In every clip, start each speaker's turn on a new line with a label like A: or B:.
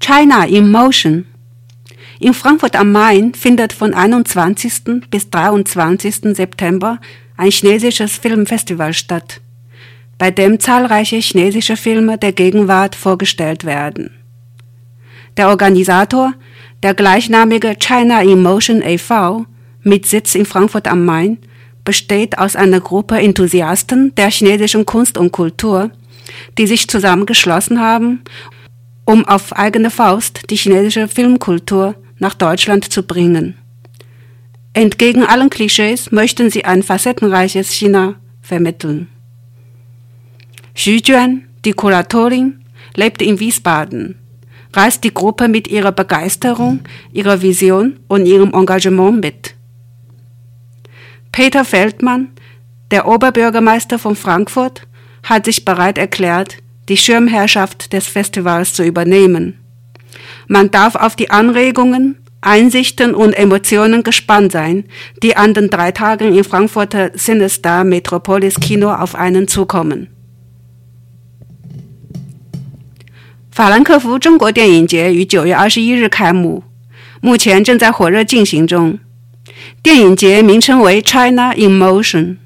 A: China in Motion. In Frankfurt am Main findet von 21. bis 23. September ein chinesisches Filmfestival statt, bei dem zahlreiche chinesische Filme der Gegenwart vorgestellt werden. Der Organisator, der gleichnamige China in Motion e.V., mit Sitz in Frankfurt am Main, besteht aus einer Gruppe Enthusiasten der chinesischen Kunst und Kultur, die sich zusammengeschlossen haben, um auf eigene Faust die chinesische Filmkultur nach Deutschland zu bringen. Entgegen allen Klischees möchten sie ein facettenreiches China vermitteln. Xu Juan, die Kuratorin, lebt in Wiesbaden, reißt die Gruppe mit ihrer Begeisterung, ihrer Vision und ihrem Engagement mit. Peter Feldmann, der Oberbürgermeister von Frankfurt, hat sich bereit erklärt, die Schirmherrschaft des Festivals zu übernehmen. Man darf auf die Anregungen, Einsichten und Emotionen gespannt sein, die an den drei Tagen im Frankfurter Cinestar Metropolis Kino auf einen zukommen. 法兰克福中国电影节于九月二十一日开幕，目前正在火热进行中。电影节名称为 China in Motion。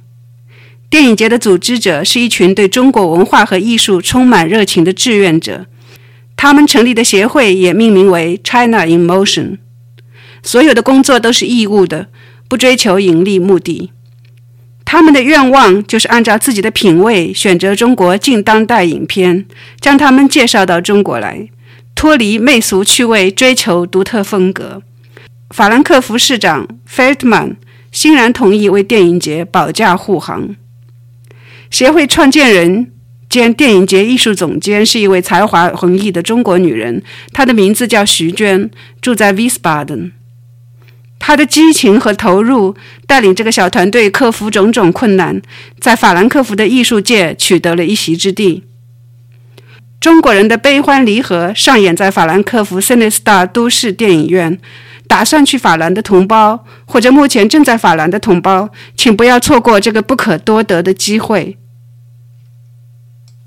A: 电影节的组织者是一群对中国文化和艺术充满热情的志愿者，他们成立的协会也命名为 China in Motion。所有的工作都是义务的，不追求盈利目的。他们的愿望就是按照自己的品味选择中国近当代影片，将他们介绍到中国来，脱离媚俗趣味，追求独特风格。法兰克福市长 Feldman 欣然同意为电影节保驾护航。协会创建人兼电影节艺术总监是一位才华横溢的中国女人，她的名字叫徐娟，住在 Wiesbaden。她的激情和投入带领这个小团队克服种种困难，在法兰克福的艺术界取得了一席之地。中国人的悲欢离合上演在法兰克福 CineStar 都市电影院。打算去法兰的同胞，或者目前正在法兰的同胞，请不要错过这个不可多得的机会。